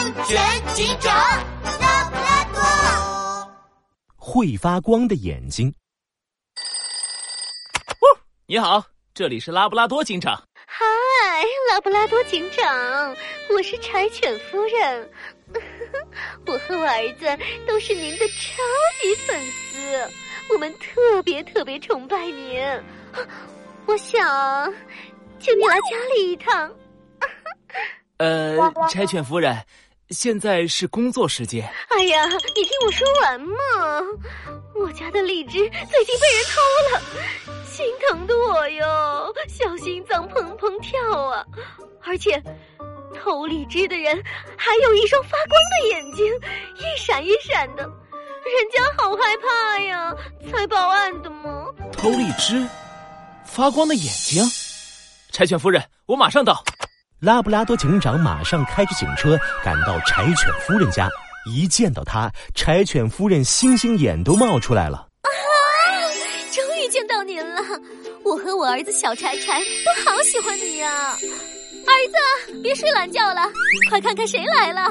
安全警长拉布拉多，会发光的眼睛。哦你好，这里是拉布拉多警长。嗨，拉布拉多警长，我是柴犬夫人。我和我儿子都是您的超级粉丝，我们特别特别崇拜您。我想请你来家里一趟。呃，柴犬夫人，现在是工作时间。哎呀，你听我说完嘛！我家的荔枝最近被人偷了，心疼的我哟，小心脏砰砰跳啊！而且，偷荔枝的人还有一双发光的眼睛，一闪一闪的，人家好害怕呀！才报案的嘛？偷荔枝，发光的眼睛，柴犬夫人，我马上到。拉布拉多警长马上开着警车赶到柴犬夫人家，一见到他，柴犬夫人星星眼都冒出来了。啊！终于见到您了，我和我儿子小柴柴都好喜欢你呀！儿子，别睡懒觉了，快看看谁来了。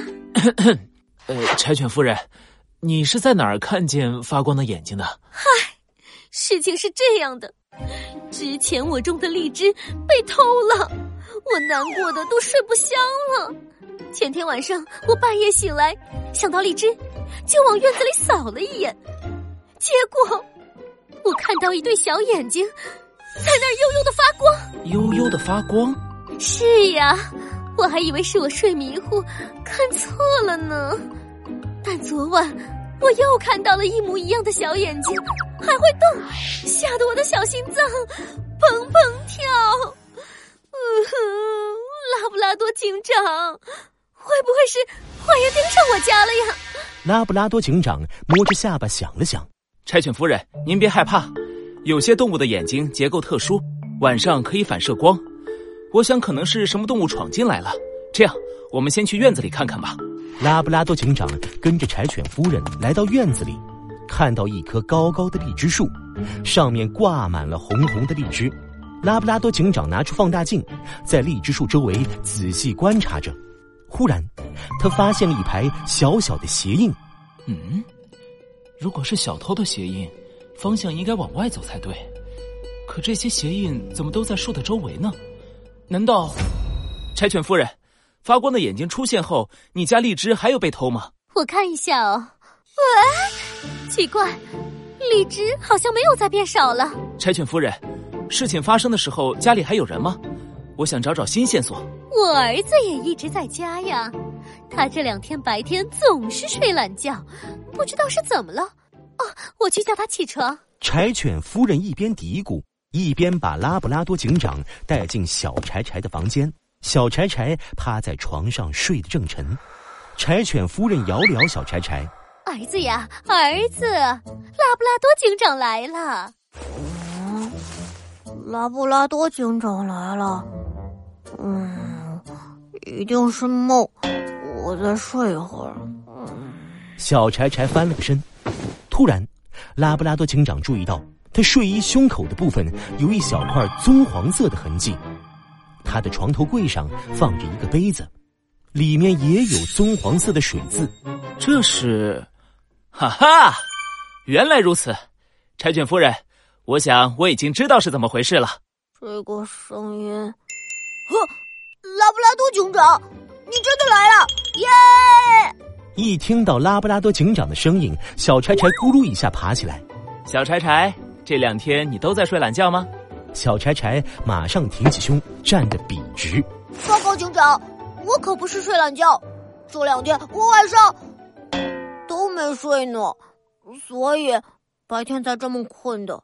呃，柴犬夫人，你是在哪儿看见发光的眼睛的？嗨，事情是这样的，之前我种的荔枝被偷了。我难过的都睡不香了。前天晚上我半夜醒来，想到荔枝，就往院子里扫了一眼，结果我看到一对小眼睛在那儿悠悠的发光。悠悠的发光？是呀，我还以为是我睡迷糊看错了呢。但昨晚我又看到了一模一样的小眼睛，还会动，吓得我的小心脏砰砰跳。拉布拉多警长，会不会是坏人盯上我家了呀？拉布拉多警长摸着下巴想了想：“柴犬夫人，您别害怕，有些动物的眼睛结构特殊，晚上可以反射光。我想可能是什么动物闯进来了。这样，我们先去院子里看看吧。”拉布拉多警长跟着柴犬夫人来到院子里，看到一棵高高的荔枝树，上面挂满了红红的荔枝。拉布拉多警长拿出放大镜，在荔枝树周围仔细观察着。忽然，他发现了一排小小的鞋印。嗯，如果是小偷的鞋印，方向应该往外走才对。可这些鞋印怎么都在树的周围呢？难道，柴犬夫人，发光的眼睛出现后，你家荔枝还有被偷吗？我看一下哦。喂，奇怪，荔枝好像没有再变少了。柴犬夫人。事情发生的时候，家里还有人吗？我想找找新线索。我儿子也一直在家呀，他这两天白天总是睡懒觉，不知道是怎么了。哦，我去叫他起床。柴犬夫人一边嘀咕，一边把拉布拉多警长带进小柴柴的房间。小柴柴趴在床上睡得正沉，柴犬夫人摇了摇小柴柴：“儿子呀，儿子，拉布拉多警长来了。”嗯拉布拉多警长来了，嗯，一定是梦，我再睡一会儿。小柴柴翻了个身，突然，拉布拉多警长注意到他睡衣胸口的部分有一小块棕黄色的痕迹，他的床头柜上放着一个杯子，里面也有棕黄色的水渍，这是，哈哈，原来如此，柴犬夫人。我想我已经知道是怎么回事了。这个声音，呵，拉布拉多警长，你真的来了！耶！一听到拉布拉多警长的声音，小柴柴咕噜一下爬起来。小柴柴，这两天你都在睡懒觉吗？小柴柴马上挺起胸，站得笔直。报告警长，我可不是睡懒觉，这两天我晚上都没睡呢，所以白天才这么困的。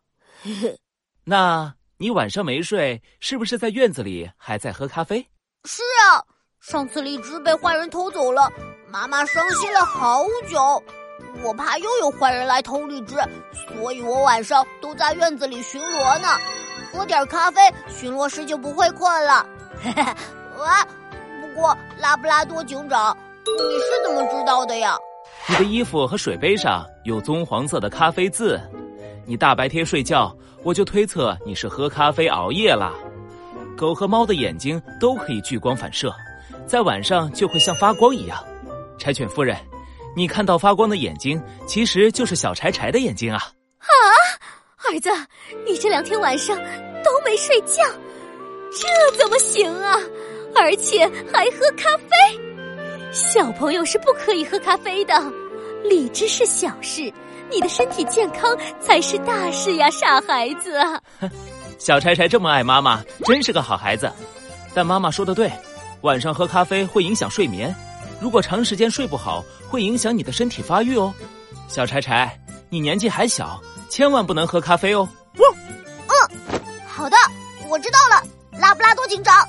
那你晚上没睡，是不是在院子里还在喝咖啡？是啊，上次荔枝被坏人偷走了，妈妈伤心了好久。我怕又有坏人来偷荔枝，所以我晚上都在院子里巡逻呢。喝点咖啡，巡逻时就不会困了。啊，不过拉布拉多警长，你是怎么知道的呀？你的衣服和水杯上有棕黄色的咖啡渍。你大白天睡觉，我就推测你是喝咖啡熬夜了。狗和猫的眼睛都可以聚光反射，在晚上就会像发光一样。柴犬夫人，你看到发光的眼睛，其实就是小柴柴的眼睛啊！啊，儿子，你这两天晚上都没睡觉，这怎么行啊？而且还喝咖啡，小朋友是不可以喝咖啡的。理智是小事，你的身体健康才是大事呀，傻孩子！小柴柴这么爱妈妈，真是个好孩子。但妈妈说的对，晚上喝咖啡会影响睡眠，如果长时间睡不好，会影响你的身体发育哦。小柴柴，你年纪还小，千万不能喝咖啡哦。嗯，好的，我知道了，拉布拉多警长。